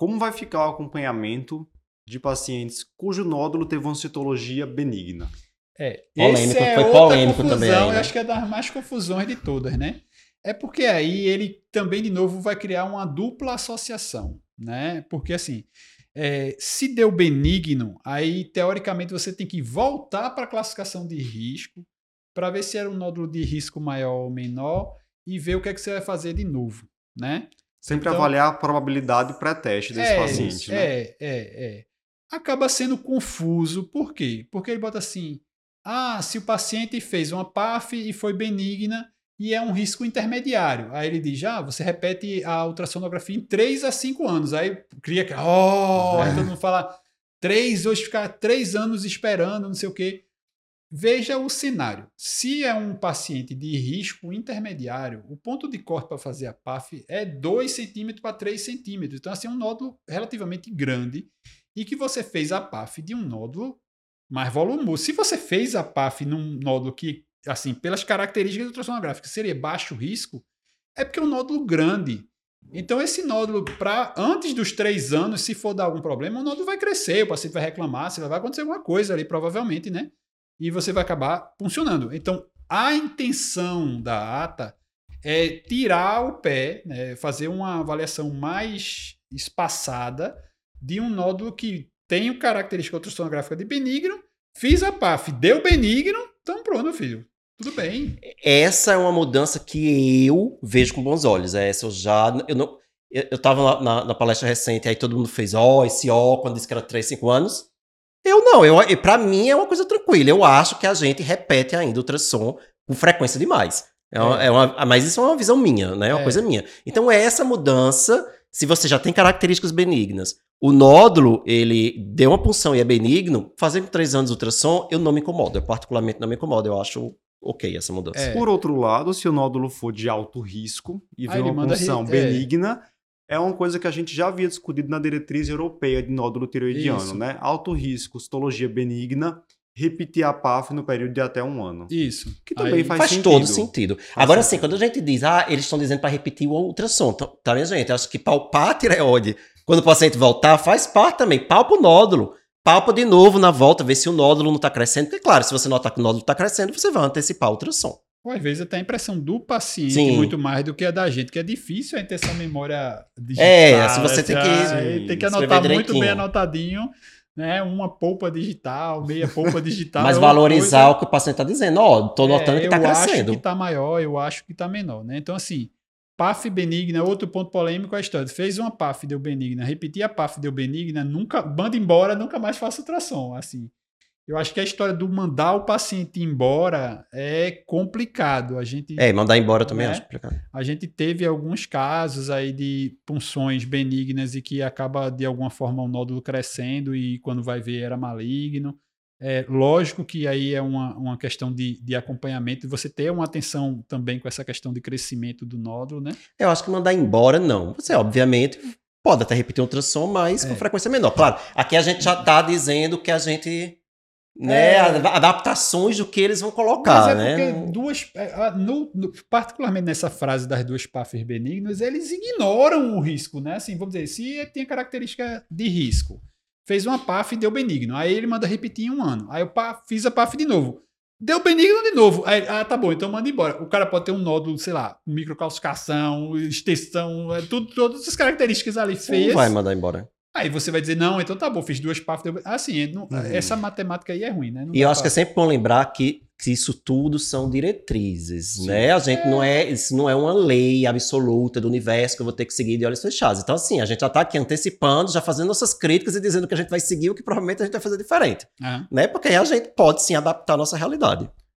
como vai ficar o acompanhamento de pacientes cujo nódulo teve uma citologia benigna? É, Polêmico, esse é foi outra polêmico confusão, também aí, né? Eu acho que é das mais confusões de todas, né? É porque aí ele também, de novo, vai criar uma dupla associação, né? Porque assim, é, se deu benigno, aí teoricamente você tem que voltar para a classificação de risco para ver se era um nódulo de risco maior ou menor e ver o que é que você vai fazer de novo, né? Sempre Então- avaliar a probabilidade pré-teste desse é, paciente, né? É, é, é. Acaba sendo confuso, por quê? Porque ele bota assim: ah, se o paciente fez uma PAF e foi benigna e é um risco intermediário. Aí ele diz: ah, você repete a ultrassonografia em 3 a 5 anos. Aí cria que, oh, aí todo mundo fala: 3, hoje ficar 3 anos esperando, não sei o quê. Veja o cenário. Se é um paciente de risco intermediário, o ponto de corte para fazer a PAF é 2 centímetros para 3 centímetros. Então, assim, é um nódulo relativamente grande e que você fez a PAF de um nódulo mais volumoso. Se você fez a PAF num nódulo que, assim, pelas características ultrassonográficas, seria baixo risco, é porque é um nódulo grande. Então, esse nódulo, para antes dos três anos, se for dar algum problema, o nódulo vai crescer, o paciente vai reclamar, se vai acontecer alguma coisa ali, provavelmente, né? E você vai acabar funcionando. Então, a intenção da ata é tirar o pé, né, fazer uma avaliação mais espaçada de um nódulo que tem característica ultrassonográfica de benigno, fiz a PAF, deu benigno, então pronto, filho. Tudo bem. Essa é uma mudança que eu vejo com bons olhos. Essa eu já. Eu, não, eu, eu tava na, na- na palestra recente, aí todo mundo fez ó, esse ó, quando disse que era 3, 5 anos. Eu não, eu, e pra mim é uma coisa tranquila. Eu acho que a gente repete ainda o ultrassom com frequência demais. É uma- É. é uma- mas isso é uma visão minha, né? É uma É. coisa minha. Então, essa mudança, se você já tem características benignas, o nódulo, ele deu uma punção e é benigno, fazer com 3 anos de ultrassom, eu não me incomodo. Eu particularmente não me incomodo. Eu acho ok essa mudança. É. Por outro lado, se o nódulo for de alto risco e vir ele uma punção é. benigna, é. uma coisa que a gente já havia discutido na diretriz europeia de nódulo tireoidiano, Isso. né? Alto risco, citologia benigna, repetir a PAF no período de até um ano. Isso. Que também Aí- faz Faz, sentido. todo sentido. Agora, assim, sentido. quando a gente diz, ah, eles estão dizendo para repetir o ultrassom, tá, tá minha gente? Acho que palpar a tireoide, quando o paciente voltar, faz parte também. Palpa o nódulo. Palpa de novo na volta, ver se o nódulo não está crescendo. Porque, claro, se você notar que o nódulo está crescendo, você vai antecipar o ultrassom. Ou às vezes até a impressão do paciente Sim. muito mais do que a da gente, que é difícil a gente ter essa memória digital. É, se você tem que tem que anotar muito bem anotadinho, né? Uma polpa digital, meia polpa digital. Mas é valorizar coisa- o que o paciente está dizendo. Ó, tô notando É, que está eu crescendo. acho que tá maior, eu acho que tá menor, né? Então, assim, PAF benigna, outro ponto polêmico é a história. Fez uma PAF, deu benigna, repetir a PAF, deu benigna, nunca, manda embora, nunca mais faça ultrassom, assim. Eu acho que a história do mandar o paciente embora é complicado. A gente, É, mandar embora também Né? acho complicado. a gente teve alguns casos aí de punções benignas e que acaba de alguma forma o nódulo crescendo e quando vai ver era maligno. É, lógico que aí é uma, uma questão de, de acompanhamento e você ter uma atenção também com essa questão de crescimento do nódulo, né? Eu acho que mandar embora, não. Você, obviamente, pode até repetir um ultrassom, mas com É. frequência menor. Claro, aqui a gente já está dizendo que a gente. Né, É. ad- adaptações do que eles vão colocar, Mas é né? porque duas, é, no- no- particularmente nessa frase das duas PAFs benignas, eles ignoram o risco, né? Assim, vamos dizer, se tem característica de risco, fez uma PAF e deu benigno, aí ele manda repetir em um ano, aí eu fiz a PAF de novo, deu benigno de novo, aí, ah, tá bom, então manda embora. O cara pode ter um nódulo, sei lá, microcalcificação, extensão, é tudo, todas as características ali Você não feias. vai mandar embora. Aí você vai dizer, não, então tá bom, fiz duas PAF, deu. Assim, não- Uhum. essa matemática aí é ruim, né? Não E eu acho pra- que é sempre bom lembrar que, que isso tudo são diretrizes, Sim. né? A gente não é, isso não é uma lei absoluta do universo que eu vou ter que seguir de olhos fechados. Então, assim, a gente já tá aqui antecipando, já fazendo nossas críticas e dizendo que a gente vai seguir o que provavelmente a gente vai fazer diferente, Aham. né? Porque aí a gente pode sim adaptar a nossa realidade.